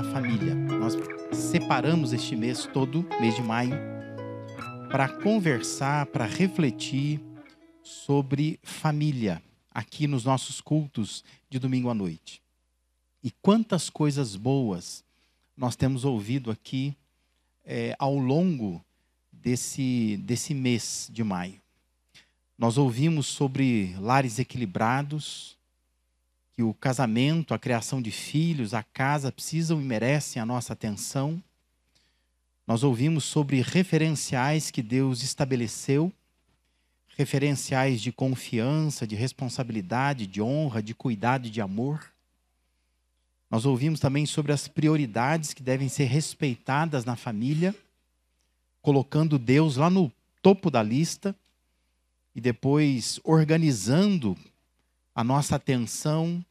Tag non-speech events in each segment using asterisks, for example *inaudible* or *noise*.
da família. Nós separamos este mês todo, mês de maio, para conversar, para refletir sobre família aqui nos nossos cultos de domingo à noite. E quantas coisas boas nós temos ouvido aqui é, ao longo desse, desse mês de maio. Nós ouvimos sobre lares equilibrados, que o casamento, a criação de filhos, a casa precisam e merecem a nossa atenção. Nós ouvimos sobre referenciais que Deus estabeleceu, referenciais de confiança, de responsabilidade, de honra, de cuidado e de amor. Nós ouvimos também sobre as prioridades que devem ser respeitadas na família, colocando Deus lá no topo da lista e depois organizando a nossa atenção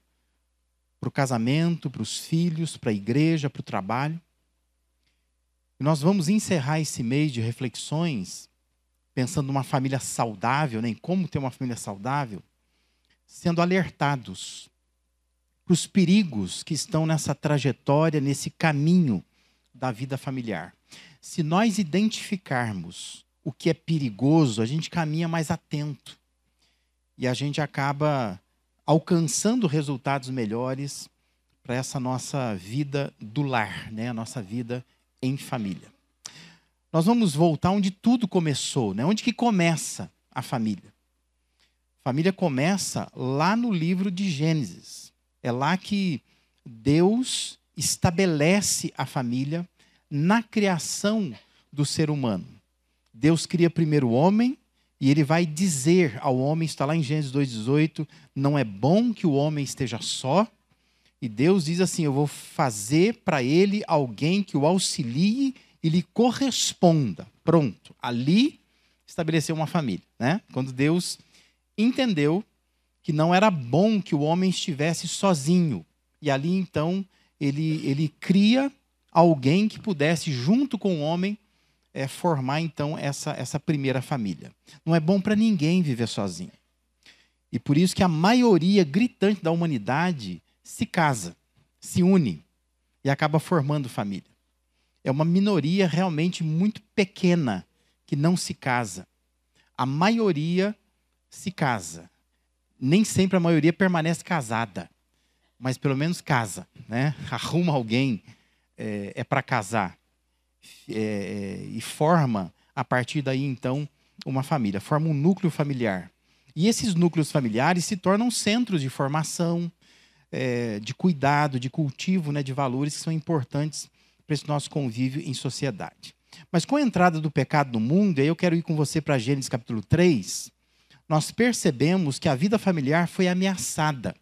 para o casamento, para os filhos, para a igreja, para o trabalho. E nós vamos encerrar esse mês de reflexões pensando numa família saudável, nem né, como ter uma família saudável, sendo alertados para os perigos que estão nessa trajetória, nesse caminho da vida familiar. Se nós identificarmos o que é perigoso, a gente caminha mais atento e a gente acaba alcançando resultados melhores para essa nossa vida do lar, né? a nossa vida em família. Nós vamos voltar onde tudo começou, né? onde que começa a família. A família começa lá no livro de Gênesis. É lá que Deus estabelece a família na criação do ser humano. Deus cria primeiro o homem, e ele vai dizer ao homem, está lá em Gênesis 2,18: não é bom que o homem esteja só. E Deus diz assim: Eu vou fazer para ele alguém que o auxilie e lhe corresponda. Pronto. Ali estabeleceu uma família. Né? Quando Deus entendeu que não era bom que o homem estivesse sozinho. E ali então ele, ele cria alguém que pudesse, junto com o homem, é, formar então essa, essa primeira família. Não é bom para ninguém viver sozinho. E por isso que a maioria gritante da humanidade se casa, se une e acaba formando família. É uma minoria realmente muito pequena que não se casa. A maioria se casa. Nem sempre a maioria permanece casada, mas pelo menos casa, né? *laughs* Arruma alguém é, é para casar é, e forma, a partir daí, então, uma família, forma um núcleo familiar. E esses núcleos familiares se tornam centros de formação, é, de cuidado, de cultivo né, de valores que são importantes para esse nosso convívio em sociedade. Mas com a entrada do pecado no mundo, e aí eu quero ir com você para Gênesis capítulo 3, nós percebemos que a vida familiar foi ameaçada.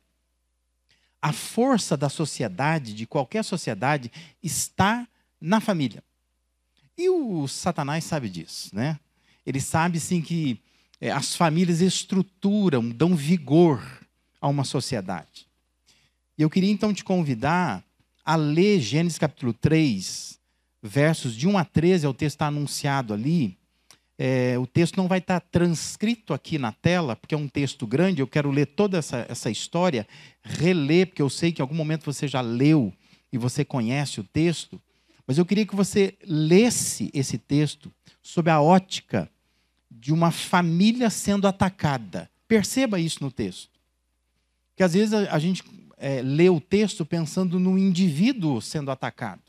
A força da sociedade, de qualquer sociedade, está na família. E o Satanás sabe disso, né? Ele sabe sim que é, as famílias estruturam, dão vigor a uma sociedade. E eu queria então te convidar a ler Gênesis capítulo 3, versos de 1 a 13, é o texto está anunciado ali. É, o texto não vai estar transcrito aqui na tela, porque é um texto grande, eu quero ler toda essa, essa história, reler, porque eu sei que em algum momento você já leu e você conhece o texto. Mas eu queria que você lesse esse texto sob a ótica de uma família sendo atacada. Perceba isso no texto. Que às vezes a, gente é, lê o texto pensando no indivíduo sendo atacado.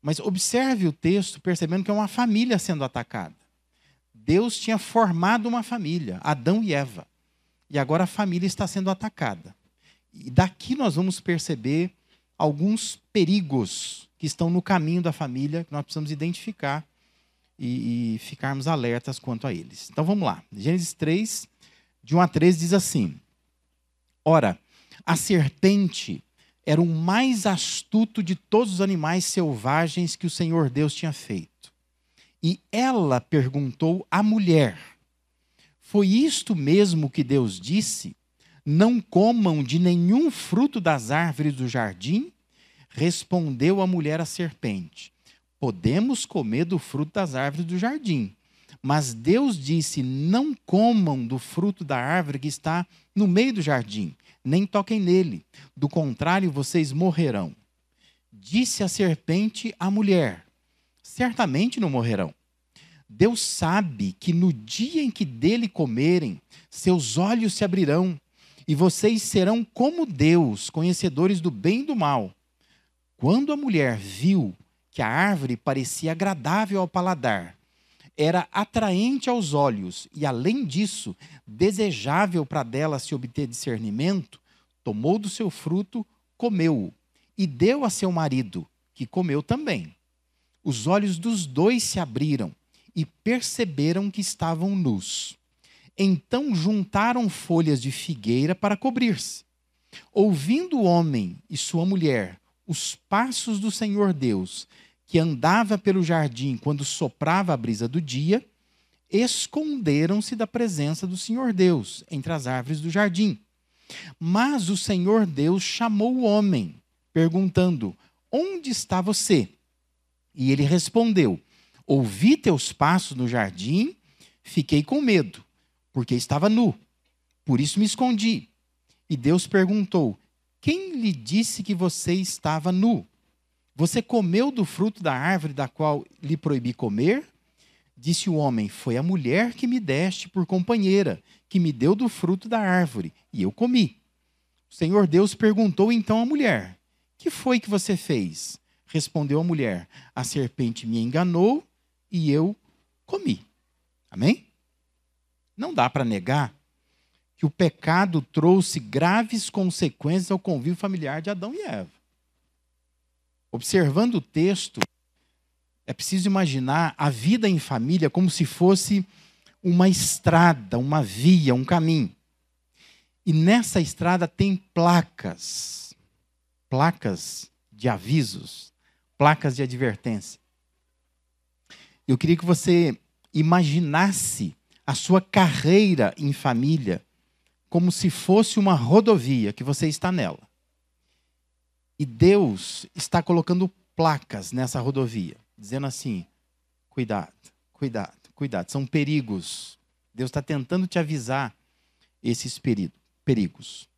Mas observe o texto percebendo que é uma família sendo atacada. Deus tinha formado uma família, Adão e Eva. E agora a família está sendo atacada. E daqui nós vamos perceber alguns perigos que estão no caminho da família, que nós precisamos identificar e, e ficarmos alertas quanto a eles. Então vamos lá. Gênesis 3, de 1 a 13, diz assim: Ora, a serpente era o mais astuto de todos os animais selvagens que o Senhor Deus tinha feito. E ela perguntou à mulher: Foi isto mesmo que Deus disse? Não comam de nenhum fruto das árvores do jardim? Respondeu a mulher à serpente: Podemos comer do fruto das árvores do jardim. Mas Deus disse: Não comam do fruto da árvore que está no meio do jardim, nem toquem nele. Do contrário, vocês morrerão. Disse a serpente à mulher: Certamente não morrerão. Deus sabe que no dia em que dele comerem, seus olhos se abrirão e vocês serão como Deus, conhecedores do bem e do mal. Quando a mulher viu que a árvore parecia agradável ao paladar, era atraente aos olhos e, além disso, desejável para dela se obter discernimento, tomou do seu fruto, comeu-o e deu a seu marido, que comeu também. Os olhos dos dois se abriram e perceberam que estavam nus. Então juntaram folhas de figueira para cobrir-se. Ouvindo o homem e sua mulher os passos do Senhor Deus, que andava pelo jardim quando soprava a brisa do dia, esconderam-se da presença do Senhor Deus entre as árvores do jardim. Mas o Senhor Deus chamou o homem, perguntando: Onde está você? E ele respondeu: Ouvi teus passos no jardim, fiquei com medo, porque estava nu. Por isso me escondi. E Deus perguntou: Quem lhe disse que você estava nu? Você comeu do fruto da árvore da qual lhe proibi comer? Disse o homem: Foi a mulher que me deste por companheira, que me deu do fruto da árvore, e eu comi. O Senhor Deus perguntou então à mulher: Que foi que você fez? Respondeu a mulher: A serpente me enganou e eu comi. Amém? Não dá para negar que o pecado trouxe graves consequências ao convívio familiar de Adão e Eva. Observando o texto, é preciso imaginar a vida em família como se fosse uma estrada, uma via, um caminho. E nessa estrada tem placas, placas de avisos, placas de advertência. Eu queria que você imaginasse a sua carreira em família como se fosse uma rodovia que você está nela. E Deus está colocando placas nessa rodovia, dizendo assim: cuidado, cuidado, cuidado. São perigos. Deus está tentando te avisar esses perigos.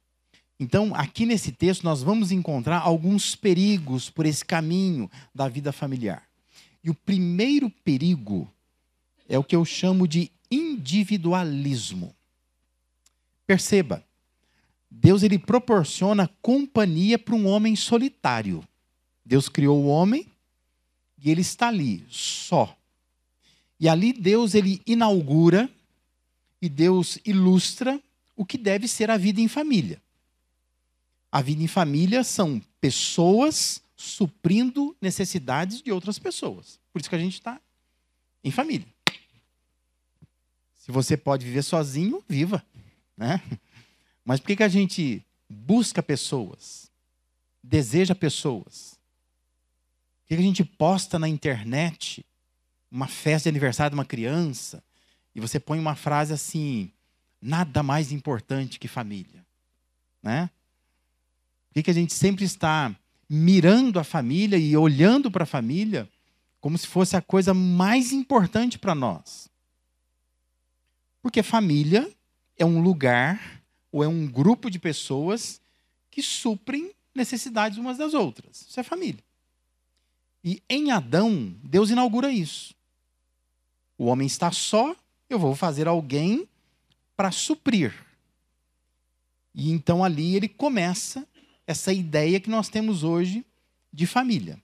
Então, aqui nesse texto, nós vamos encontrar alguns perigos por esse caminho da vida familiar. E o primeiro perigo é o que eu chamo de individualismo. Perceba, Deus ele proporciona companhia para um homem solitário. Deus criou o homem e ele está ali só. E ali Deus ele inaugura e Deus ilustra o que deve ser a vida em família. A vida em família são pessoas suprindo necessidades de outras pessoas. Por isso que a gente está em família. Se você pode viver sozinho, viva. Né? *laughs* Mas por que, que a gente busca pessoas, deseja pessoas? Por que, que a gente posta na internet uma festa de aniversário de uma criança e você põe uma frase assim: nada mais importante que família? Né? Por que, que a gente sempre está mirando a família e olhando para a família como se fosse a coisa mais importante para nós? Porque família é um lugar ou é um grupo de pessoas que suprem necessidades umas das outras. Isso é família. E em Adão, Deus inaugura isso. O homem está só, eu vou fazer alguém para suprir. E então ali ele começa essa ideia que nós temos hoje de família.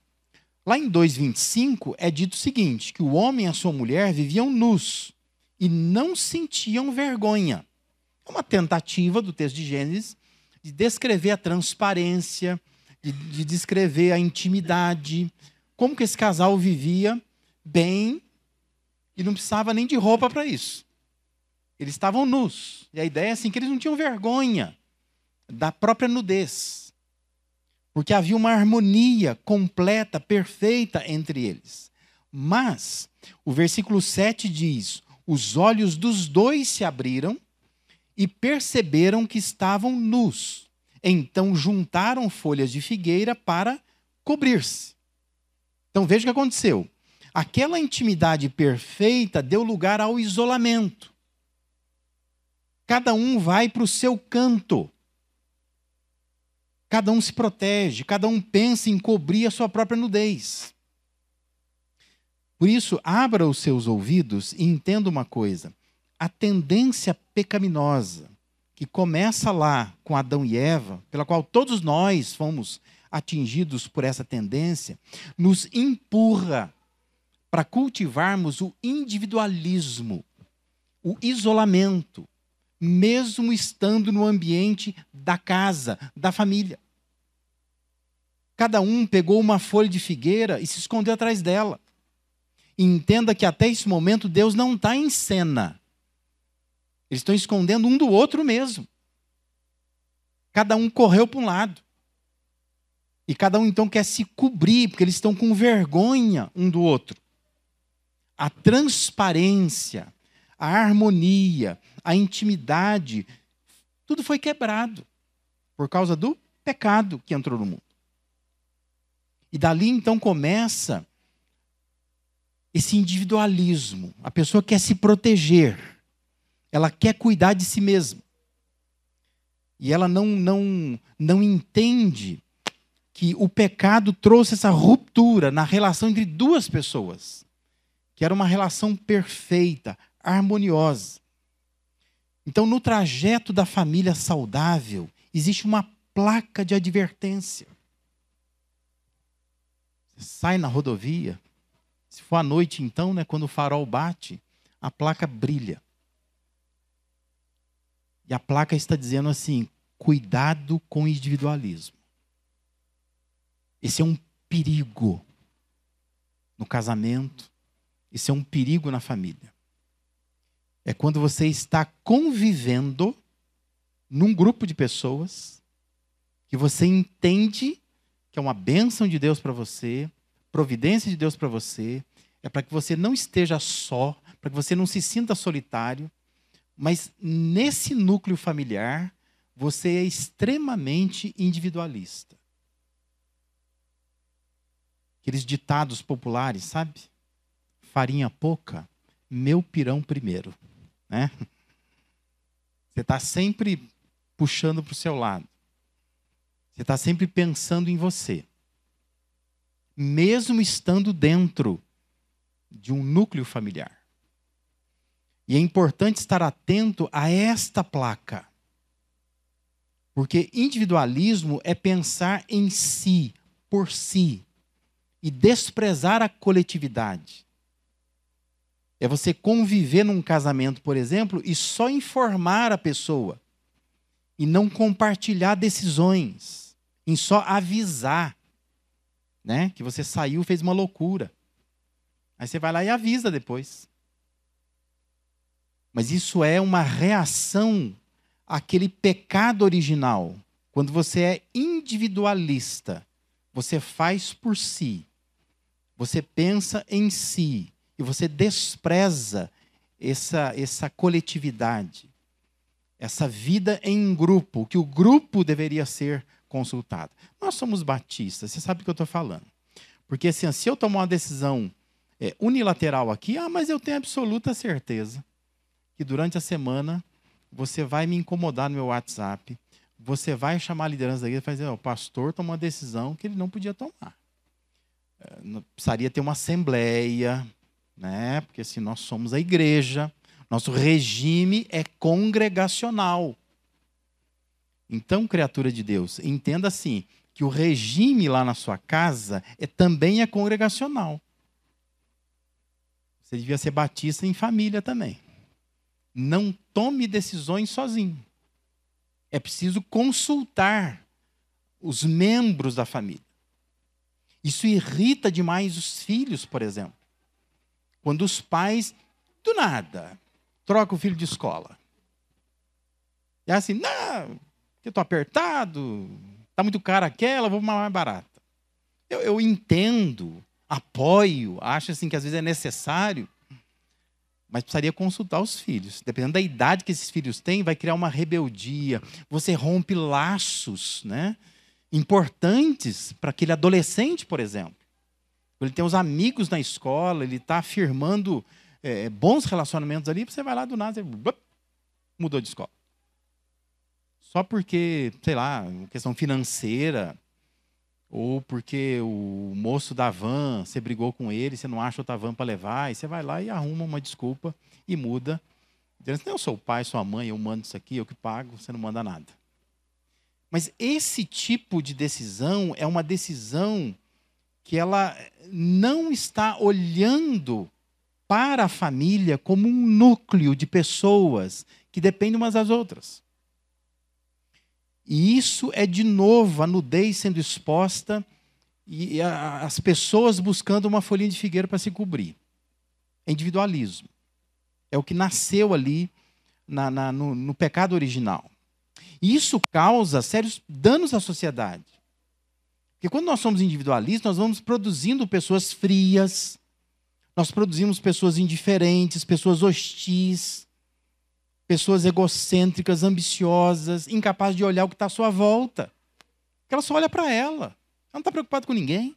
Lá em 2:25 é dito o seguinte, que o homem e a sua mulher viviam nus e não sentiam vergonha. Uma tentativa do texto de Gênesis de descrever a transparência, de, de descrever a intimidade, como que esse casal vivia bem e não precisava nem de roupa para isso. Eles estavam nus. E a ideia é assim que eles não tinham vergonha da própria nudez. Porque havia uma harmonia completa, perfeita entre eles. Mas o versículo 7 diz: "Os olhos dos dois se abriram e perceberam que estavam nus. Então juntaram folhas de figueira para cobrir-se. Então veja o que aconteceu. Aquela intimidade perfeita deu lugar ao isolamento. Cada um vai para o seu canto. Cada um se protege, cada um pensa em cobrir a sua própria nudez. Por isso, abra os seus ouvidos e entenda uma coisa: a tendência pecaminosa que começa lá com Adão e Eva, pela qual todos nós fomos atingidos por essa tendência, nos empurra para cultivarmos o individualismo, o isolamento, mesmo estando no ambiente da casa, da família. Cada um pegou uma folha de figueira e se escondeu atrás dela. E entenda que até esse momento Deus não está em cena. Eles estão escondendo um do outro mesmo. Cada um correu para um lado. E cada um então quer se cobrir, porque eles estão com vergonha um do outro. A transparência, a harmonia, a intimidade, tudo foi quebrado por causa do pecado que entrou no mundo. E dali então começa esse individualismo. A pessoa quer se proteger, ela quer cuidar de si mesma. E ela não, não, não entende que o pecado trouxe essa ruptura na relação entre duas pessoas, que era uma relação perfeita, harmoniosa. Então, no trajeto da família saudável, existe uma placa de advertência. Você sai na rodovia, se for à noite, então, né, quando o farol bate, a placa brilha. E a placa está dizendo assim: cuidado com o individualismo. Esse é um perigo no casamento, esse é um perigo na família. É quando você está convivendo num grupo de pessoas que você entende que é uma bênção de Deus para você, providência de Deus para você, é para que você não esteja só, para que você não se sinta solitário, mas nesse núcleo familiar você é extremamente individualista. Aqueles ditados populares, sabe? Farinha pouca, meu pirão primeiro. Né? Você está sempre puxando para o seu lado. Você está sempre pensando em você. Mesmo estando dentro de um núcleo familiar. E é importante estar atento a esta placa. Porque individualismo é pensar em si, por si, e desprezar a coletividade. É você conviver num casamento, por exemplo, e só informar a pessoa e não compartilhar decisões, em só avisar, né, que você saiu, fez uma loucura. Aí você vai lá e avisa depois. Mas isso é uma reação àquele pecado original. Quando você é individualista, você faz por si. Você pensa em si e você despreza essa, essa coletividade, essa vida em grupo, que o grupo deveria ser consultado. Nós somos batistas, você sabe do que eu estou falando. Porque assim, se eu tomar uma decisão é, unilateral aqui, ah, mas eu tenho absoluta certeza que durante a semana você vai me incomodar no meu WhatsApp, você vai chamar a liderança da igreja e dizer, oh, o pastor tomou uma decisão que ele não podia tomar. É, precisaria ter uma assembleia, né? Porque assim, nós somos a igreja, nosso regime é congregacional. Então, criatura de Deus, entenda assim, que o regime lá na sua casa é também é congregacional. Você devia ser batista em família também. Não tome decisões sozinho. É preciso consultar os membros da família. Isso irrita demais os filhos, por exemplo. Quando os pais, do nada, trocam o filho de escola. E é assim, não, eu estou apertado, está muito caro aquela, vou uma mais barata. Eu, eu entendo, apoio, acho assim que às vezes é necessário, mas precisaria consultar os filhos. Dependendo da idade que esses filhos têm, vai criar uma rebeldia. Você rompe laços né, importantes para aquele adolescente, por exemplo. Ele tem os amigos na escola, ele está afirmando é, bons relacionamentos ali, você vai lá do nada e mudou de escola. só porque, sei lá, questão financeira, ou porque o moço da van, você brigou com ele, você não acha outra van para levar, e você vai lá e arruma uma desculpa e muda. Assim, eu sou o pai, sou a mãe, eu mando isso aqui, eu que pago, você não manda nada. Mas esse tipo de decisão é uma decisão que ela não está olhando para a família como um núcleo de pessoas que dependem umas das outras. E isso é, de novo, a nudez sendo exposta e as pessoas buscando uma folhinha de figueira para se cobrir. É individualismo. É o que nasceu ali na, na, no, no pecado original. Isso causa sérios danos à sociedade. Porque quando nós somos individualistas, nós vamos produzindo pessoas frias, nós produzimos pessoas indiferentes, pessoas hostis, pessoas egocêntricas, ambiciosas, incapazes de olhar o que está à sua volta. Porque ela só olha para ela. Ela não está preocupada com ninguém.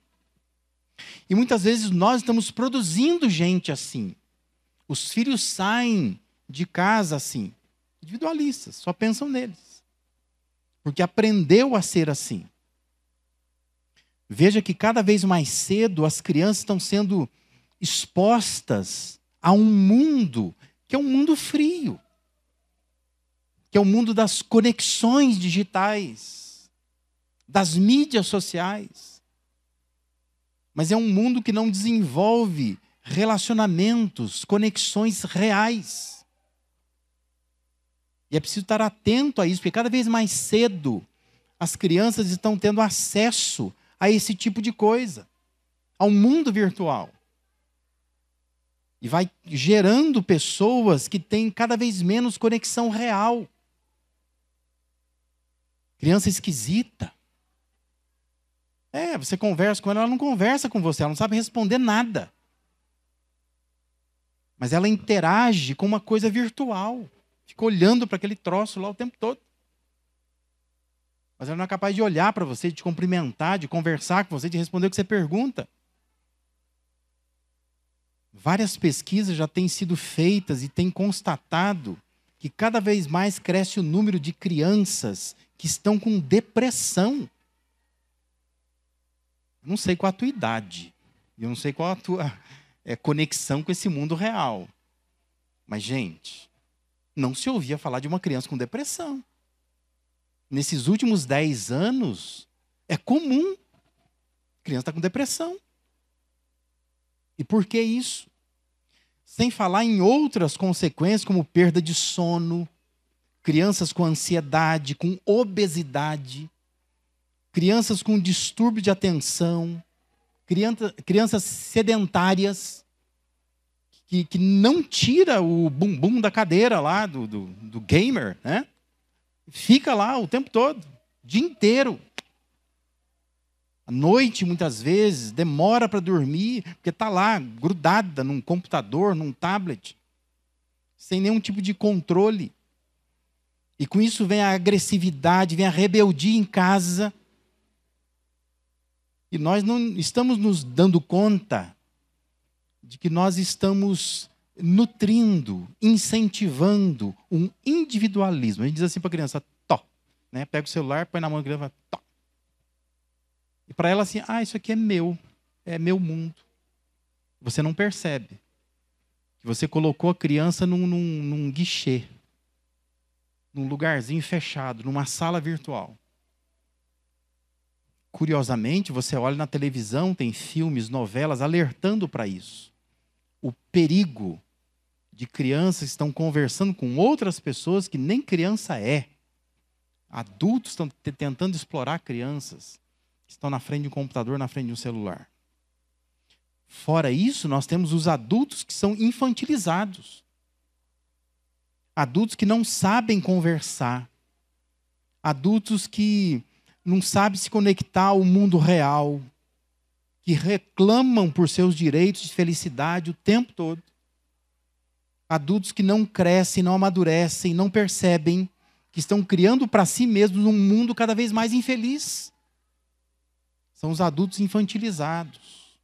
E muitas vezes nós estamos produzindo gente assim. Os filhos saem de casa assim, individualistas, só pensam neles porque aprendeu a ser assim. Veja que cada vez mais cedo as crianças estão sendo expostas a um mundo que é um mundo frio, que é o mundo das conexões digitais, das mídias sociais. Mas é um mundo que não desenvolve relacionamentos, conexões reais. E é preciso estar atento a isso, porque cada vez mais cedo as crianças estão tendo acesso a esse tipo de coisa, ao mundo virtual. E vai gerando pessoas que têm cada vez menos conexão real. Criança esquisita. É, você conversa com ela, ela não conversa com você, ela não sabe responder nada. Mas ela interage com uma coisa virtual. Fica olhando para aquele troço lá o tempo todo. Mas ela não é capaz de olhar para você, de te cumprimentar, de conversar com você, de responder o que você pergunta. Várias pesquisas já têm sido feitas e têm constatado que cada vez mais cresce o número de crianças que estão com depressão. Eu não sei qual a tua idade, eu não sei qual a tua é, conexão com esse mundo real. Mas, gente, não se ouvia falar de uma criança com depressão. Nesses últimos 10 anos, é comum a criança estar tá com depressão. E por que isso? Sem falar em outras consequências, como perda de sono, crianças com ansiedade, com obesidade, crianças com distúrbio de atenção, criança, crianças sedentárias que, que não tira o bumbum da cadeira lá do, do, do gamer, né? Fica lá o tempo todo, dia inteiro. À noite, muitas vezes, demora para dormir, porque está lá, grudada num computador, num tablet, sem nenhum tipo de controle. E com isso vem a agressividade, vem a rebeldia em casa. E nós não estamos nos dando conta de que nós estamos nutrindo, incentivando um individualismo. A gente diz assim para a criança, tó. Né? Pega o celular, põe na mão da criança, tó. E para ela assim, ah, isso aqui é meu, é meu mundo. Você não percebe que você colocou a criança num, num, num guichê, num lugarzinho fechado, numa sala virtual. Curiosamente, você olha na televisão, tem filmes, novelas alertando para isso o perigo de crianças que estão conversando com outras pessoas que nem criança é. Adultos estão tentando explorar crianças que estão na frente de um computador, na frente de um celular. Fora isso, nós temos os adultos que são infantilizados. Adultos que não sabem conversar. Adultos que não sabem se conectar ao mundo real que reclamam por seus direitos de felicidade o tempo todo. Adultos que não crescem, não amadurecem, não percebem que estão criando para si mesmos um mundo cada vez mais infeliz. São os adultos infantilizados.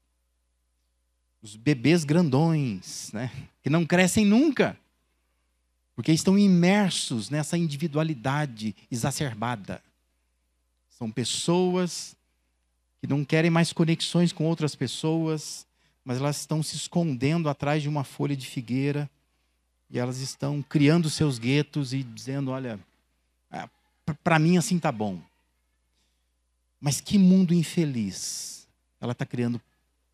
Os bebês grandões, né? que não crescem nunca. Porque estão imersos nessa individualidade exacerbada. São pessoas que não querem mais conexões com outras pessoas, mas elas estão se escondendo atrás de uma folha de figueira e elas estão criando seus guetos e dizendo: olha, ah, para mim assim tá bom. Mas que mundo infeliz ela está criando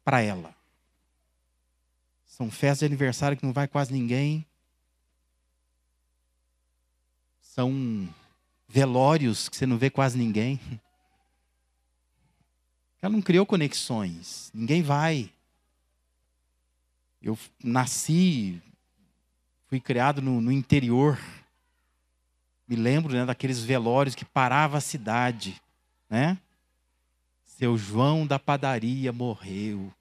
para ela. São festas de aniversário que não vai quase ninguém. São velórios que você não vê quase ninguém. Ela não criou conexões. Ninguém vai. Eu nasci, fui criado no, no interior. Me lembro né, daqueles velórios que parava a cidade, né? Seu João da padaria morreu.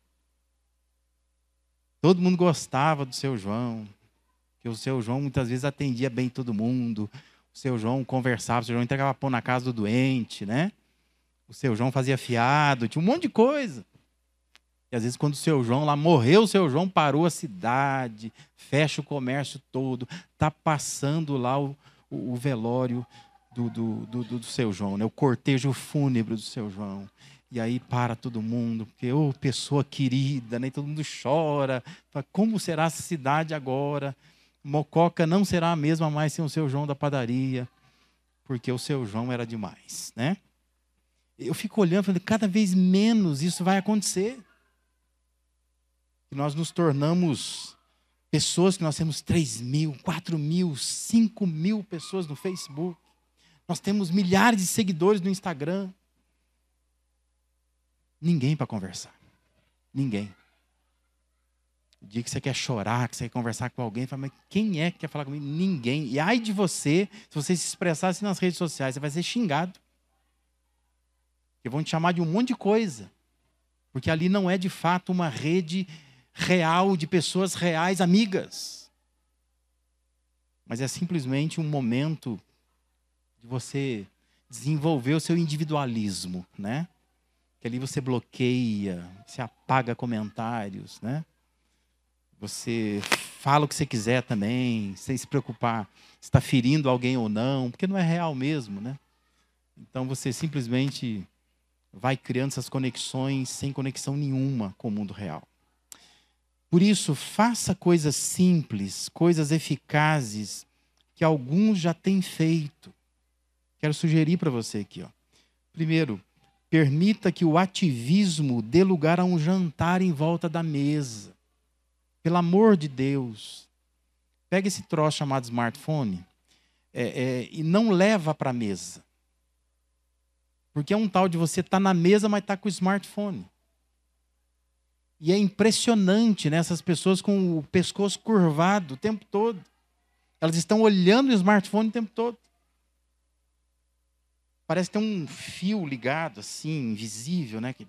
Todo mundo gostava do seu João, que o seu João muitas vezes atendia bem todo mundo. Seu João conversava, o seu João entregava pão na casa do doente, né? O seu João fazia fiado, tinha um monte de coisa. E às vezes, quando o seu João lá morreu, o seu João parou a cidade, fecha o comércio todo, está passando lá o, o, o velório do, do, do, do, seu João, né? o cortejo fúnebre do seu João. E aí para todo mundo, porque, ô, oh, pessoa querida, né? todo mundo chora. Como será essa cidade agora? Mococa não será a mesma mais sem o seu João da padaria, porque o seu João era demais, né? Eu fico olhando, falando, cada vez menos isso vai acontecer. E nós nos tornamos pessoas que nós temos 3 mil, 4 mil, 5 mil pessoas no Facebook. Nós temos milhares de seguidores no Instagram. Ninguém para conversar. Ninguém. Dia que você quer chorar, que você quer conversar com alguém, fala, mas quem é que quer falar comigo? Ninguém. E ai de você, se você se expressasse nas redes sociais, você vai ser xingado. Porque vão te chamar de um monte de coisa. Porque ali não é de fato uma rede real de pessoas reais, amigas. Mas é simplesmente um momento de você desenvolver o seu individualismo, né? Que ali você bloqueia, você apaga comentários, né? Você fala o que você quiser também, sem se preocupar se está ferindo alguém ou não, porque não é real mesmo, né? Então você simplesmente vai criando essas conexões sem conexão nenhuma com o mundo real. Por isso, faça coisas simples, coisas eficazes que alguns já têm feito. Quero sugerir para você aqui, ó. Primeiro, permita que o ativismo dê lugar a um jantar em volta da mesa. Pelo amor de Deus, pega esse troço chamado smartphone é, é, e não leva para a mesa. Porque é um tal de você estar tá na mesa, mas estar tá com o smartphone. E é impressionante, né? Essas pessoas com o pescoço curvado o tempo todo. Elas estão olhando o smartphone o tempo todo. Parece ter um fio ligado, assim, invisível, né? E,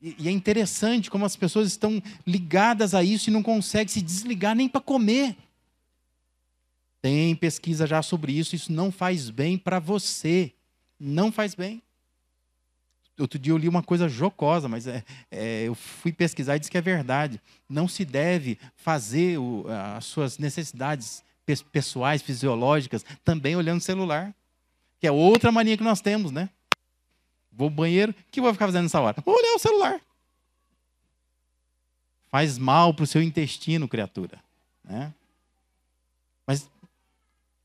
e é interessante como as pessoas estão ligadas a isso e não conseguem se desligar nem para comer. Tem pesquisa já sobre isso, isso não faz bem para você. Não faz bem. Outro dia eu li uma coisa jocosa, mas é, é, eu fui pesquisar e disse que é verdade. Não se deve fazer o, as suas necessidades pessoais, fisiológicas, também olhando o celular. Que é outra mania que nós temos, né? Vou ao banheiro, o que eu vou ficar fazendo nessa hora? Vou olhar o celular. Faz mal para o seu intestino, criatura. Né? Mas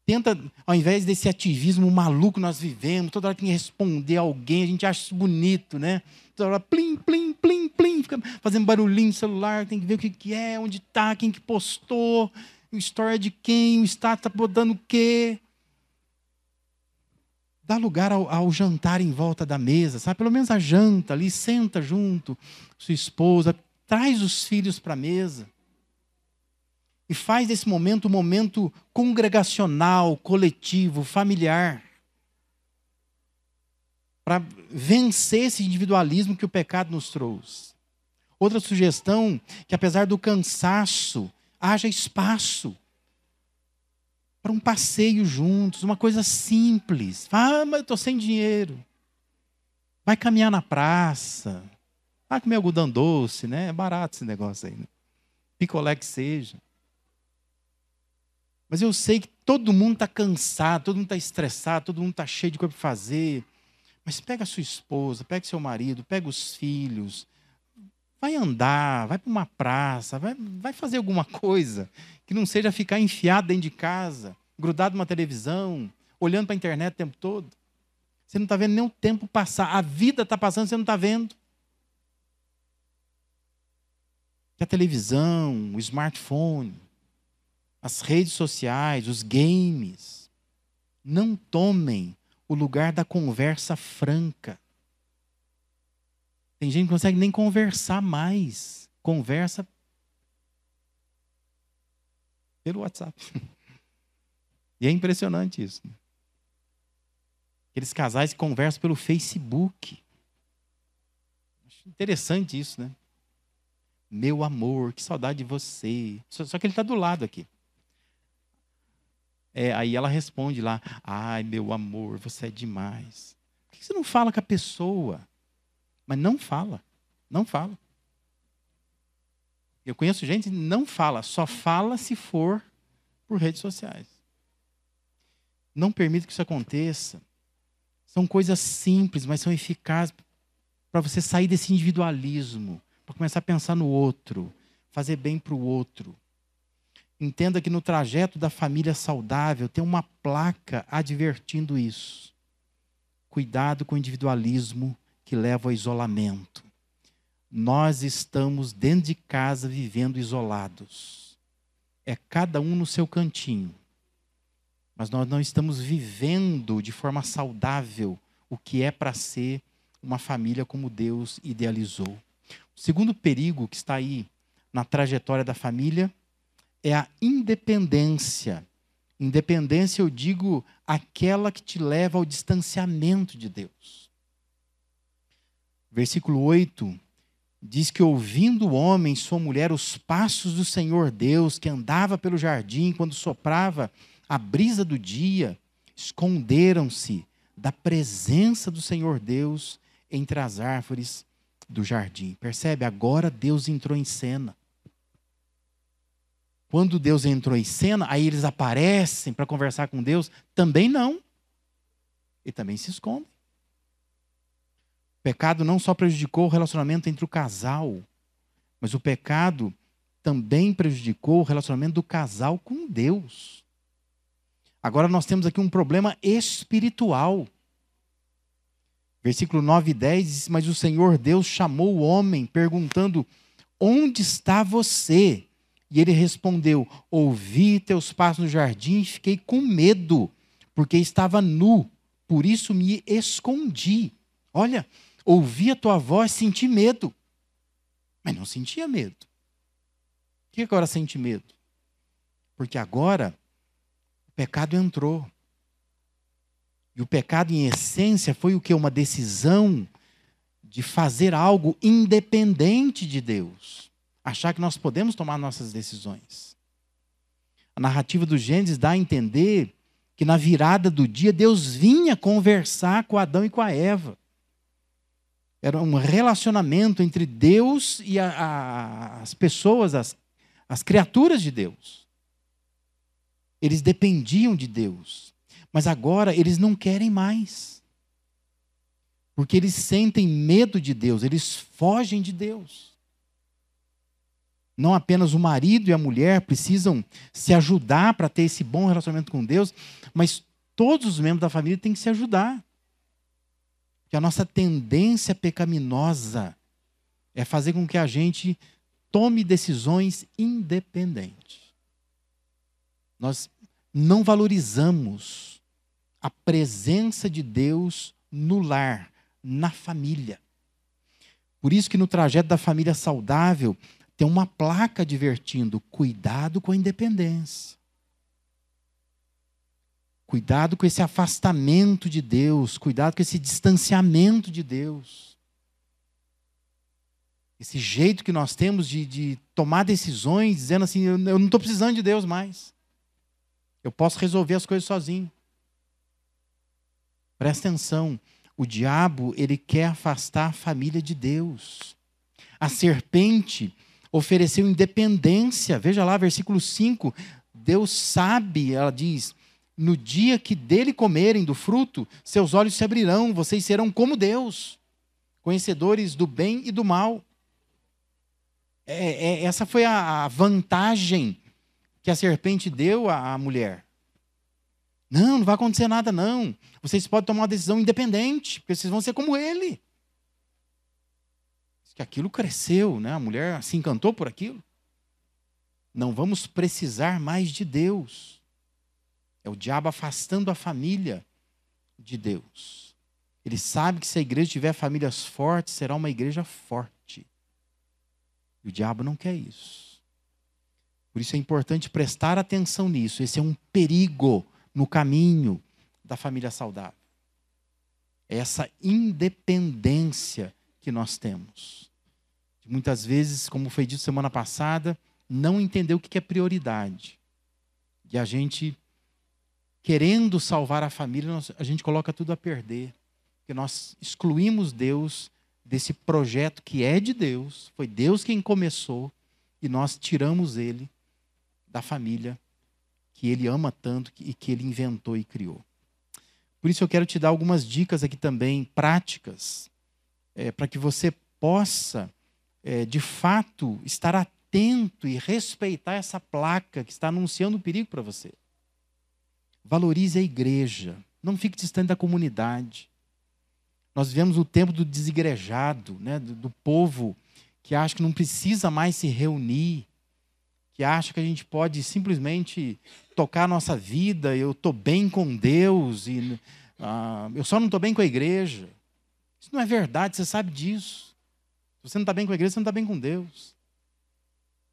tenta, ao invés desse ativismo maluco que nós vivemos, toda hora tem que responder alguém, a gente acha isso bonito, né? Toda hora, plim, plim, plim, plim, fica fazendo barulhinho no celular, tem que ver o que, é, onde está, quem que postou, o é de quem, o status está botando o quê. Dá lugar ao, ao, jantar em volta da mesa, sabe? Pelo menos a janta ali, senta junto, sua esposa, traz os filhos para a mesa e faz desse momento um momento congregacional, coletivo, familiar. Para vencer esse individualismo que o pecado nos trouxe. Outra sugestão, que apesar do cansaço, haja espaço para um passeio juntos, uma coisa simples. Ah, mas eu estou sem dinheiro. Vai caminhar na praça. Vai comer algodão doce, né? É barato esse negócio aí. Né? Picolé que seja. Mas eu sei que todo mundo está cansado, todo mundo está estressado, todo mundo está cheio de coisa para fazer. Mas pega a sua esposa, pega seu marido, pega os filhos, vai andar, vai para uma praça, vai, vai fazer alguma coisa que não seja ficar enfiado dentro de casa, grudado numa televisão, olhando para a internet o tempo todo. Você não está vendo nem o tempo passar. A vida está passando, você não está vendo. Que a televisão, o smartphone, as redes sociais, os games, não tomem o lugar da conversa franca. Tem gente que não consegue nem conversar mais. Conversa pelo WhatsApp. *laughs* E é impressionante isso. Aqueles casais que conversam pelo Facebook. Acho interessante isso, né? Meu amor, que saudade de você. Só, só que ele está do lado aqui. É, aí ela responde lá: Ai, meu amor, você é demais. Por que você não fala com a pessoa? Mas não fala. Não fala. Eu conheço gente que não fala, só fala se for por redes sociais. Não permita que isso aconteça. São coisas simples, mas são eficazes para você sair desse individualismo, para começar a pensar no outro, fazer bem para o outro. Entenda que no trajeto da família saudável tem uma placa advertindo isso. Cuidado com o individualismo que leva ao isolamento. Nós estamos dentro de casa vivendo isolados. É cada um no seu cantinho. Mas nós não estamos vivendo de forma saudável o que é para ser uma família como Deus idealizou. O segundo perigo que está aí na trajetória da família é a independência. Independência, eu digo, aquela que te leva ao distanciamento de Deus. Versículo 8 diz que ouvindo o homem, sua mulher, os passos do Senhor Deus, que andava pelo jardim quando soprava a brisa do dia, esconderam-se da presença do Senhor Deus entre as árvores do jardim. Percebe? Agora Deus entrou em cena. Quando Deus entrou em cena, aí eles aparecem para conversar com Deus? Também não. E também se escondem. Pecado não só prejudicou o relacionamento entre o casal, mas o pecado também prejudicou o relacionamento do casal com Deus. Agora nós temos aqui um problema espiritual. Versículo 9 e 10 diz: Mas o Senhor Deus chamou o homem, perguntando: Onde está você? E ele respondeu: Ouvi teus passos no jardim e fiquei com medo, porque estava nu, por isso me escondi. Olha, ouvi a tua voz, senti medo, mas não sentia medo. Por que agora sente medo? Porque agora o pecado entrou. E o pecado, em essência, foi o que? Uma decisão de fazer algo independente de Deus achar que nós podemos tomar nossas decisões. A narrativa do Gênesis dá a entender que na virada do dia Deus vinha conversar com Adão e com a Eva. Era um relacionamento entre Deus e a, a, as pessoas, as, as criaturas de Deus. Eles dependiam de Deus. Mas agora eles não querem mais. Porque eles sentem medo de Deus, eles fogem de Deus. Não apenas o marido e a mulher precisam se ajudar para ter esse bom relacionamento com Deus, mas todos os membros da família têm que se ajudar. Que a nossa tendência pecaminosa é fazer com que a gente tome decisões independentes. Nós não valorizamos a presença de Deus no lar, na família. Por isso que no trajeto da família saudável, tem uma placa advertindo: cuidado com a independência. Cuidado com esse afastamento de Deus, cuidado com esse distanciamento de Deus. Esse jeito que nós temos de, de tomar decisões, dizendo assim: eu, eu não estou precisando de Deus mais. Eu posso resolver as coisas sozinho. Presta atenção: o diabo, ele quer afastar a família de Deus. A serpente, ofereceu independência. Veja lá, versículo 5. Deus sabe, ela diz, no dia que dele comerem do fruto, seus olhos se abrirão, vocês serão como Deus, conhecedores do bem e do mal. É, é, essa foi a, a, vantagem que a serpente deu à, à mulher. Não, não vai acontecer nada, não. Vocês podem tomar uma decisão independente, porque vocês vão ser como ele. Que aquilo cresceu, né? A mulher se encantou por aquilo. Não vamos precisar mais de Deus. É o diabo afastando a família de Deus. Ele sabe que se a igreja tiver famílias fortes, será uma igreja forte. E o diabo não quer isso. Por isso é importante prestar atenção nisso. Esse é um perigo no caminho da família saudável. É essa independência que nós temos. Muitas vezes, como foi dito semana passada, não entender o que é prioridade. E a gente, querendo salvar a família, a gente coloca tudo a perder. Porque nós excluímos Deus desse projeto que é de Deus, foi Deus quem começou, e nós tiramos ele da família que ele ama tanto e que ele inventou e criou. Por isso eu quero te dar algumas dicas aqui também práticas, é, para que você possa, é, de fato, estar atento e respeitar essa placa que está anunciando o perigo para você. Valorize a igreja. Não fique distante da comunidade. Nós vivemos o tempo do desigrejado, né? do, do povo que acha que não precisa mais se reunir, que acha que a gente pode simplesmente tocar a nossa vida, eu estou bem com Deus, e uh, eu só não estou bem com a igreja. Isso não é verdade, você sabe disso. Se você não está bem com a igreja, você não está bem com Deus.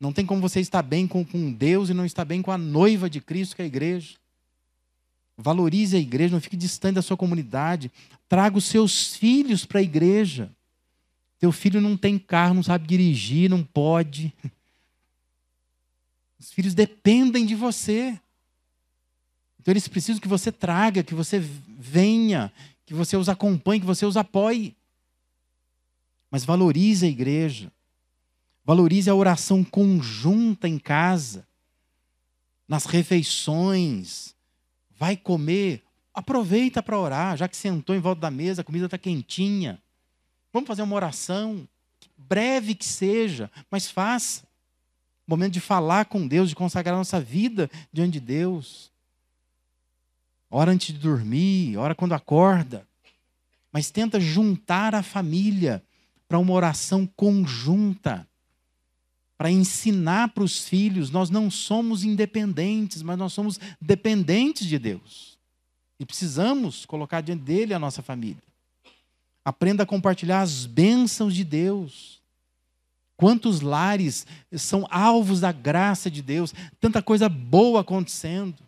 Não tem como você estar bem com, com Deus e não estar bem com a noiva de Cristo, que é a igreja. Valorize a igreja, não fique distante da sua comunidade. Traga os seus filhos para a igreja. Teu filho não tem carro, não sabe dirigir, não pode. Os filhos dependem de você. Então eles precisam que você traga, que você venha, que você os acompanhe, que você os apoie. Mas valorize a igreja. Valorize a oração conjunta em casa, nas refeições. Vai comer, aproveita para orar, já que sentou em volta da mesa, a comida está quentinha. Vamos fazer uma oração, breve que seja, mas faça. Momento de falar com Deus, de consagrar nossa vida diante de Deus. Ora antes de dormir, ora quando acorda. Mas tenta juntar a família para uma oração conjunta para ensinar para os filhos, nós não somos independentes, mas nós somos dependentes de Deus. E precisamos colocar diante dele a nossa família. Aprenda a compartilhar as bênçãos de Deus. Quantos lares são alvos da graça de Deus, tanta coisa boa acontecendo.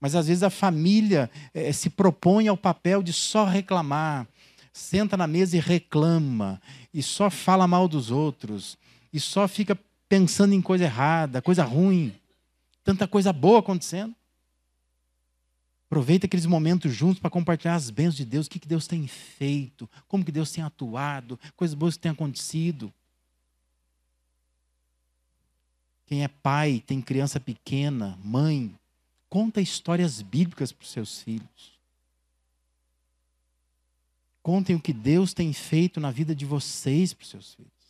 Mas às vezes a família eh, se propõe ao papel de só reclamar, senta na mesa e reclama, e só fala mal dos outros, e só fica pensando em coisa errada, coisa ruim. Tanta coisa boa acontecendo. Aproveita aqueles momentos juntos para compartilhar as bênçãos de Deus, o que, que Deus tem feito, como que Deus tem atuado, coisas boas que têm acontecido. Quem é pai, tem criança pequena, mãe, conta histórias bíblicas para os seus filhos. Contem o que Deus tem feito na vida de vocês para os seus filhos.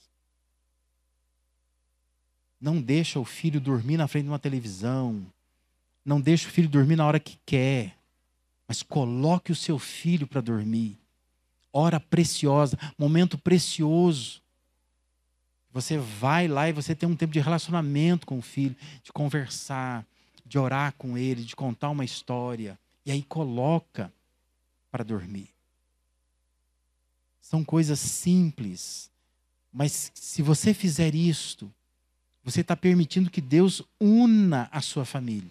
Não deixa o filho dormir na frente de uma televisão. Não deixa o filho dormir na hora que quer. Mas coloque o seu filho para dormir. Hora preciosa, momento precioso. Você vai lá e você tem um tempo de relacionamento com o filho, de conversar, de orar com ele, de contar uma história. E aí coloca para dormir. São coisas simples, mas se você fizer isto, você está permitindo que Deus una a sua família.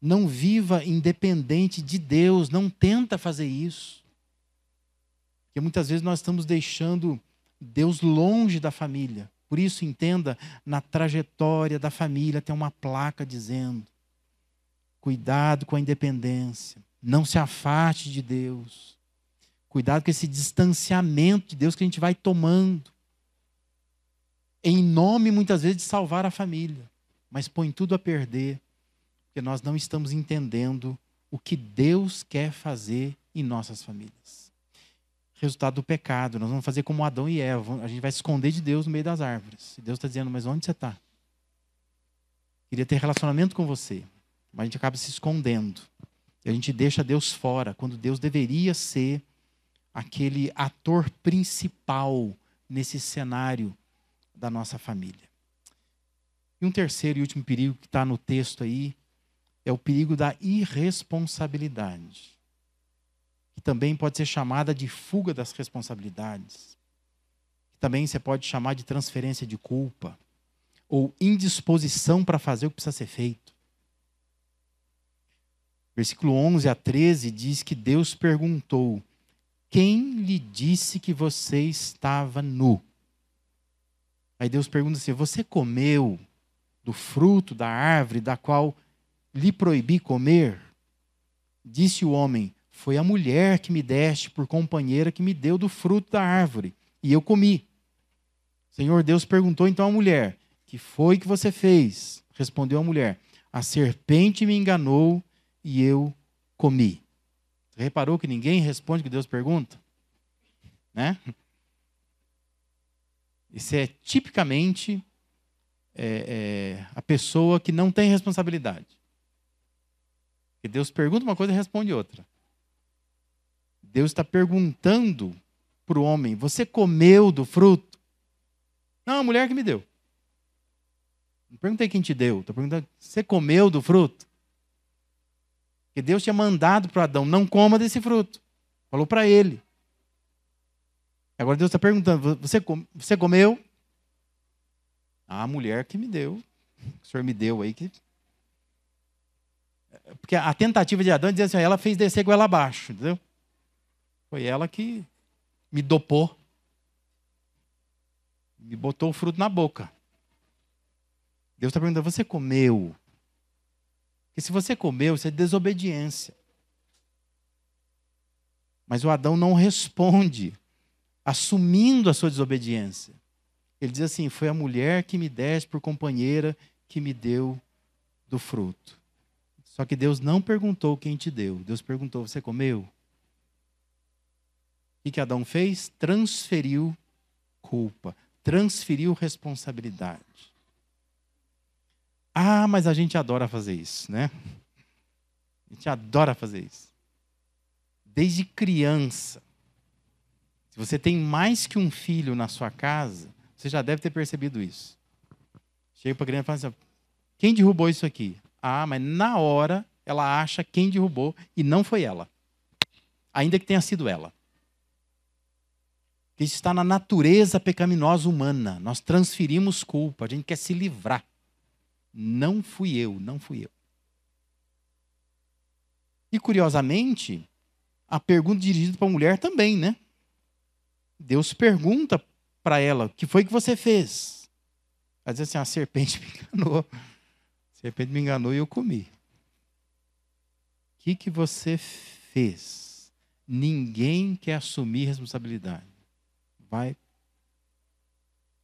Não viva independente de Deus, não tenta fazer isso. Porque muitas vezes nós estamos deixando Deus longe da família. Por isso, entenda, na trajetória da família tem uma placa dizendo: cuidado com a independência, não se afaste de Deus. Cuidado com esse distanciamento de Deus que a gente vai tomando em nome muitas vezes de salvar a família. mas põe tudo a perder, porque nós não estamos entendendo o que Deus quer fazer em nossas famílias. Resultado do pecado, nós vamos fazer como Adão e Eva, a gente vai se esconder de Deus no meio das árvores. E Deus está dizendo, mas onde você está? Queria ter relacionamento com você, mas a gente acaba se escondendo. E a gente deixa Deus fora, quando Deus deveria ser aquele ator principal nesse cenário da nossa família. E um terceiro e último perigo que está no texto aí é o perigo da irresponsabilidade, que também pode ser chamada de fuga das responsabilidades. Também você pode chamar de transferência de culpa ou indisposição para fazer o que precisa ser feito. Versículo 11 a 13 diz que Deus perguntou: Quem lhe disse que você estava nu? Aí Deus pergunta assim: Você comeu do fruto da árvore da qual lhe proibi comer? Disse o homem: Foi a mulher que me deste por companheira que me deu do fruto da árvore, e eu comi. Senhor Deus perguntou então à mulher: Que foi que você fez? Respondeu a mulher: A serpente me enganou e eu comi. Você reparou que ninguém responde o que Deus pergunta? Né? Isso é tipicamente é, é, a pessoa que não tem responsabilidade. Que Deus pergunta uma coisa e responde outra. Deus está perguntando para o homem: Você comeu do fruto? Não, a mulher que me deu. Não perguntei quem te deu. Estou perguntando: Você comeu do fruto? Porque Deus tinha mandado para Adão: Não coma desse fruto. Falou para ele. Agora Deus está perguntando: Você, você comeu? A mulher que me deu. O senhor me deu aí que. Porque a tentativa de Adão é dizer assim, ela fez descer goela abaixo, entendeu? Foi ela que me dopou. Me botou o fruto na boca. Deus está perguntando: você comeu? Porque se você comeu, isso é desobediência. Mas o Adão não responde, assumindo a sua desobediência. Ele diz assim: Foi a mulher que me deste por companheira que me deu do fruto. Só que Deus não perguntou quem te deu. Deus perguntou: Você comeu? O que Adão fez? Transferiu culpa, transferiu responsabilidade. Ah, mas a gente adora fazer isso, né? A gente adora fazer isso. Desde criança. Se você tem mais que um filho na sua casa, você já deve ter percebido isso. Chega para a criança e fala assim: quem derrubou isso aqui? Ah, mas na hora ela acha quem derrubou e não foi ela. Ainda que tenha sido ela. Isso está na natureza pecaminosa humana. Nós transferimos culpa, a gente quer se livrar. Não fui eu, não fui eu. E curiosamente, a pergunta dirigida para a mulher também, né? Deus pergunta para ela: O que foi que você fez? Ela diz assim: A serpente me enganou. A serpente me enganou e eu comi. O que, que você fez? Ninguém quer assumir responsabilidade. Vai.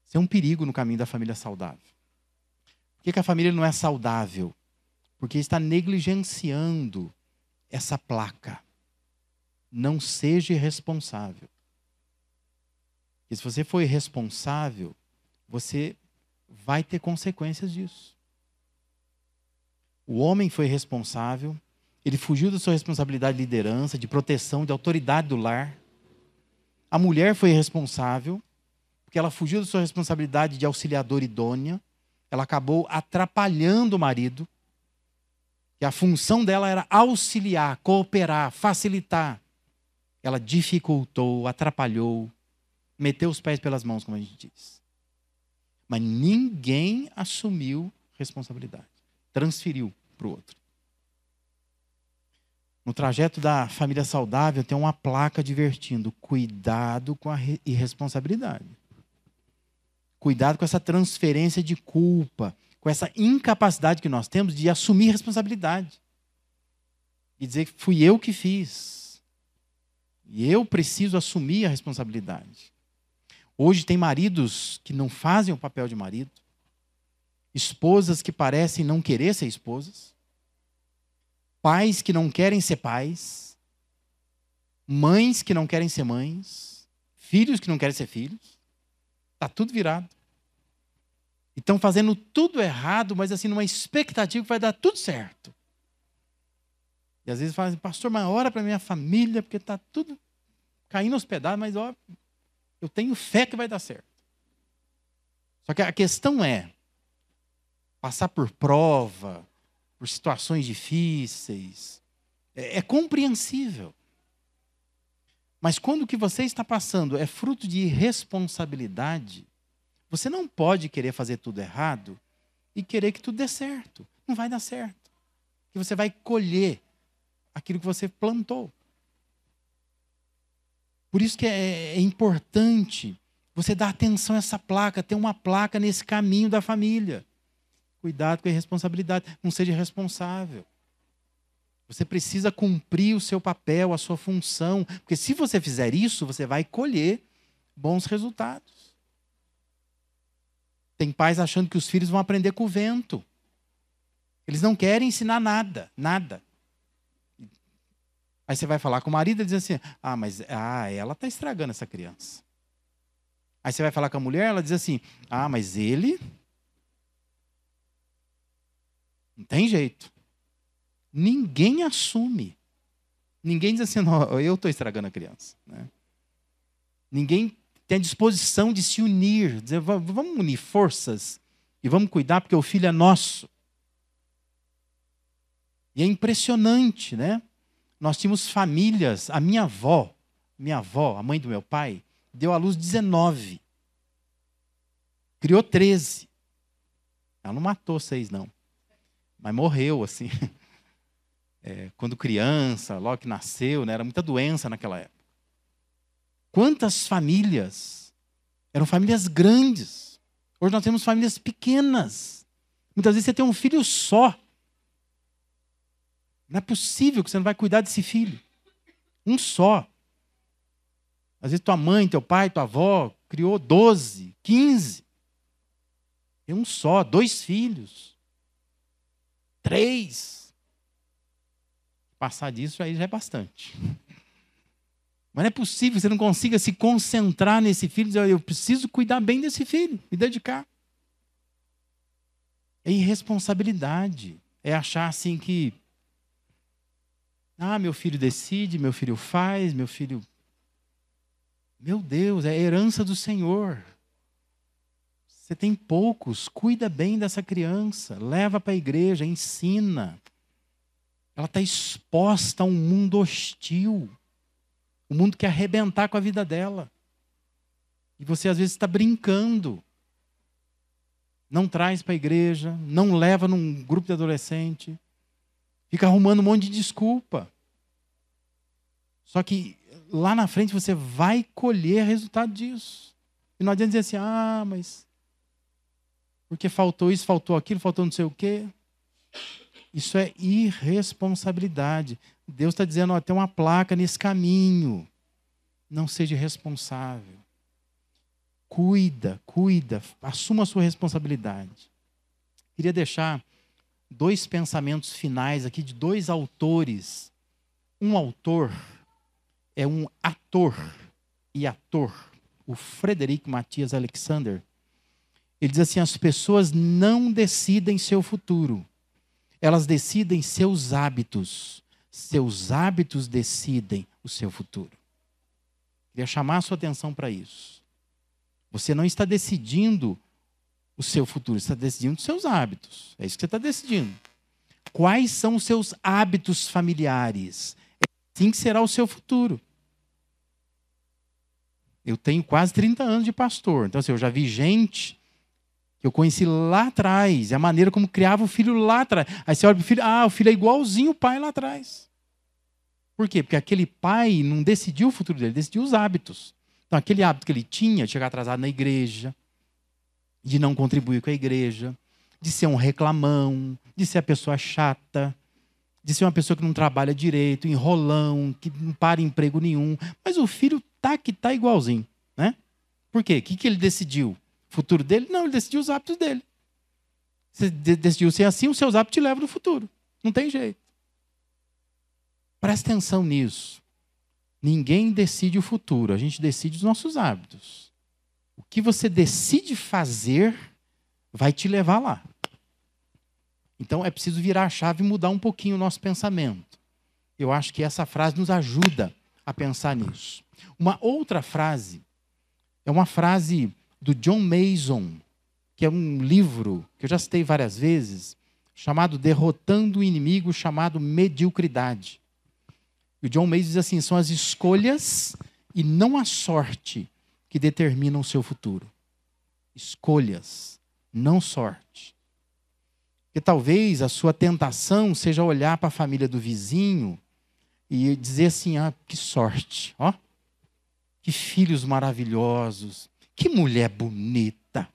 Isso é um perigo no caminho da família saudável. Por que, que a família não é saudável? Porque está negligenciando essa placa. Não seja irresponsável. E se você for irresponsável, você vai ter consequências disso. O homem foi responsável, ele fugiu da sua responsabilidade de liderança, de proteção, de autoridade do lar. A mulher foi responsável, porque ela fugiu da sua responsabilidade de auxiliadora idônea, ela acabou atrapalhando o marido, e a função dela era auxiliar, cooperar, facilitar. Ela dificultou, atrapalhou, meteu os pés pelas mãos, como a gente diz. Mas ninguém assumiu responsabilidade. Transferiu para o outro. No trajeto da família saudável tem uma placa divertindo: cuidado com a irresponsabilidade. Cuidado com essa transferência de culpa, com essa incapacidade que nós temos de assumir responsabilidade. E dizer que fui eu que fiz. E eu preciso assumir a responsabilidade. Hoje tem maridos que não fazem o papel de marido, esposas que parecem não querer ser esposas, pais que não querem ser pais, mães que não querem ser mães, filhos que não querem ser filhos. Está tudo virado. E estão fazendo tudo errado, mas assim, numa expectativa que vai dar tudo certo. E às vezes falam assim, pastor, mas ora para minha família, porque está tudo caindo aos pedaços, mas ó, eu tenho fé que vai dar certo. Só que a questão é passar por prova, por situações difíceis, é, é compreensível. Mas quando o que você está passando é fruto de irresponsabilidade, você não pode querer fazer tudo errado e querer que tudo dê certo. Não vai dar certo. Que você vai colher aquilo que você plantou. Por isso que é, é importante você dar atenção a essa placa, ter uma placa nesse caminho da família. Cuidado com a irresponsabilidade, não seja irresponsável. Você precisa cumprir o seu papel, a sua função, porque se você fizer isso, você vai colher bons resultados. Tem pais achando que os filhos vão aprender com o vento. Eles não querem ensinar nada, nada. Aí você vai falar com o marido e diz assim: ah, mas ah, ela está estragando essa criança. Aí você vai falar com a mulher, ela diz assim: ah, mas ele. Não tem jeito. Ninguém assume. Ninguém diz assim: não, eu estou estragando a criança. Né? Ninguém tem a disposição de se unir, dizer, vamos unir forças e vamos cuidar, porque o filho é nosso. E é impressionante, né? Nós tínhamos famílias, a minha avó, minha avó, a mãe do meu pai, deu à luz 19. Criou 13. Ela não matou seis, não. Mas morreu, assim. *laughs* É, quando criança, logo que nasceu, né, era muita doença naquela época. Quantas famílias? Eram famílias grandes. Hoje nós temos famílias pequenas. Muitas vezes você tem um filho só. Não é possível que você não vai cuidar desse filho. Um só. Às vezes tua mãe, teu pai, tua avó criou 12, 15. Tem um só, dois filhos. Três. Passar disso aí já é bastante. Mas não é possível que você não consiga se concentrar nesse filho e dizer, eu preciso cuidar bem desse filho, me dedicar. É irresponsabilidade. É achar assim que ah, meu filho decide, meu filho faz, meu filho. Meu Deus, é herança do Senhor. Você tem poucos, cuida bem dessa criança, leva para a igreja, ensina. Ela está exposta a um mundo hostil. O um mundo quer arrebentar com a vida dela. E você às vezes está brincando. Não traz para a igreja, não leva num grupo de adolescente. Fica arrumando um monte de desculpa. Só que lá na frente você vai colher resultado disso. E não adianta dizer assim, ah, mas porque faltou isso, faltou aquilo, faltou não sei o quê. Isso é irresponsabilidade. Deus está dizendo, ó, tem uma placa nesse caminho. Não seja irresponsável. Cuida, cuida, assuma a sua responsabilidade. Queria deixar dois pensamentos finais aqui de dois autores. Um autor é um ator e ator, o Frederic Matias Alexander. Ele diz assim: as pessoas não decidem seu futuro, elas decidem seus hábitos. Seus hábitos decidem o seu futuro. Queria chamar a sua atenção para isso. Você não está decidindo o seu futuro, está decidindo os seus hábitos. É isso que você está decidindo. Quais são os seus hábitos familiares? É assim que será o seu futuro. Eu tenho quase 30 anos de pastor, então assim, eu já vi gente que eu conheci lá atrás, e a maneira como criava o filho lá atrás. Aí você olha para o filho, ah, o filho é igualzinho o pai lá atrás. Por quê? Porque aquele pai não decidiu o futuro dele, decidiu os hábitos. Então, aquele hábito que ele tinha, de chegar atrasado na igreja, de não contribuir com a igreja, de ser um reclamão, de ser a pessoa chata, de ser uma pessoa que não trabalha direito, enrolão, que não para emprego nenhum. Mas o filho tá que tá igualzinho, né? Por quê? O que, que ele decidiu? O futuro dele? Não, ele decidiu os hábitos dele. Você decidiu ser assim, os seus hábitos te levam no futuro. Não tem jeito. Presta atenção nisso. Ninguém decide o futuro, a gente decide os nossos hábitos. O que você decide fazer vai te levar lá. Então é preciso virar a chave e mudar um pouquinho o nosso pensamento. Eu acho que essa frase nos ajuda a pensar nisso. Uma outra frase é uma frase do John Mason, que é um livro que eu já citei várias vezes, chamado Derrotando o Inimigo, chamado Mediocridade. E o John Mason diz assim: são as escolhas e não a sorte que determinam o seu futuro. Escolhas, não sorte. Porque talvez a sua tentação seja olhar para a família do vizinho e dizer assim: ah, que sorte, ó, que filhos maravilhosos, que mulher bonita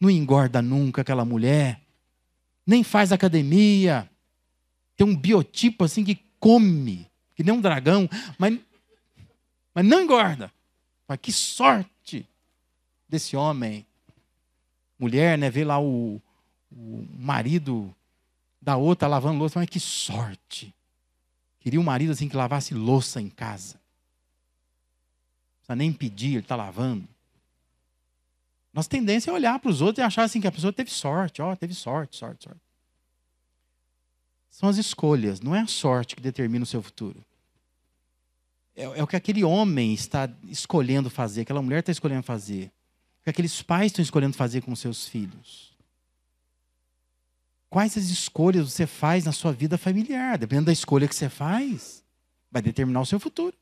não engorda nunca aquela mulher, nem faz academia, tem um biotipo assim que come, que nem um dragão, mas, mas não engorda. Que sorte desse homem. Mulher, né? Vê lá o, o marido da outra lavando louça, mas que sorte. Queria um marido assim que lavasse louça em casa. Não precisa nem pedir, ele está lavando. Nossa tendência é olhar para os outros e achar assim que a pessoa teve sorte, ó, teve sorte, sorte, sorte. São as escolhas, não é a sorte que determina o seu futuro. É, é o que aquele homem está escolhendo fazer, aquela mulher está escolhendo fazer, o que aqueles pais estão escolhendo fazer com seus filhos. Quais as escolhas você faz na sua vida familiar? Dependendo da escolha que você faz, vai determinar o seu futuro.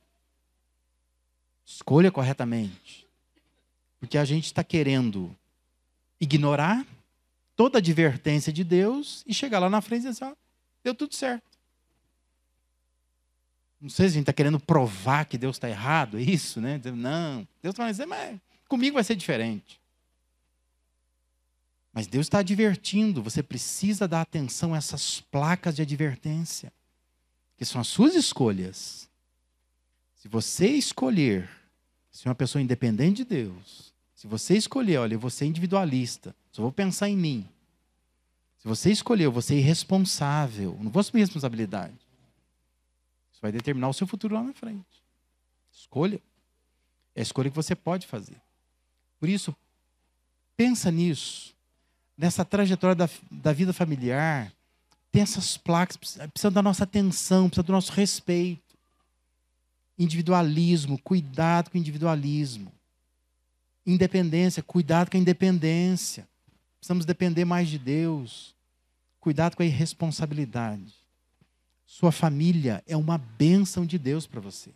Escolha corretamente. Porque a gente está querendo ignorar toda a advertência de Deus e chegar lá na frente e dizer assim, deu tudo certo. Não sei se a gente está querendo provar que Deus está errado, é isso, né? Não, Deus está dizendo, mas comigo vai ser diferente. Mas Deus está advertindo, você precisa dar atenção a essas placas de advertência, que são as suas escolhas. Se você escolher ser uma pessoa independente de Deus, se você escolher, olha, eu vou ser individualista, só vou pensar em mim. Se você escolher, eu vou ser irresponsável, não vou assumir responsabilidade. Isso vai determinar o seu futuro lá na frente. Escolha. É a escolha que você pode fazer. Por isso, pensa nisso. Nessa trajetória da, da vida familiar, tem essas placas, precisa da nossa atenção, precisa do nosso respeito. Individualismo, cuidado com o individualismo. Independência, cuidado com a independência. Precisamos depender mais de Deus. Cuidado com a irresponsabilidade. Sua família é uma bênção de Deus para você.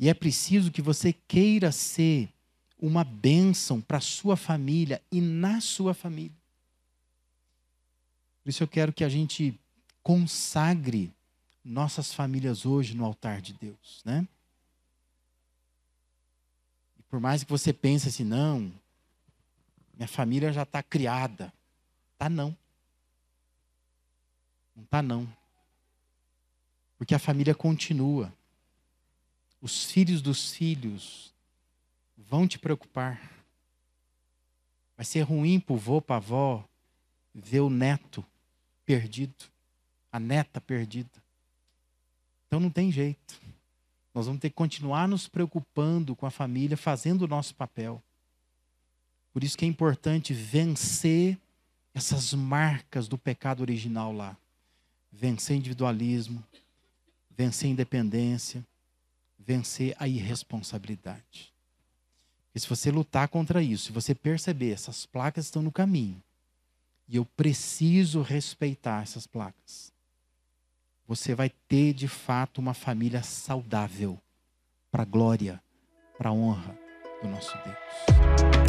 E é preciso que você queira ser uma bênção para sua família e na sua família. Por isso eu quero que a gente consagre nossas famílias hoje no altar de Deus, né? Por mais que você pense assim, não, minha família já está criada. Tá não. Não tá não. Porque a família continua. Os filhos dos filhos vão te preocupar. Vai ser ruim para o vô, para a avó, ver o neto perdido, a neta perdida. Então não tem jeito. Nós vamos ter que continuar nos preocupando com a família, fazendo o nosso papel. Por isso que é importante vencer essas marcas do pecado original lá. Vencer individualismo, vencer independência, vencer a irresponsabilidade. E se você lutar contra isso, se você perceber essas placas estão no caminho, e eu preciso respeitar essas placas você vai ter de fato uma família saudável, para a glória, para a honra do nosso Deus.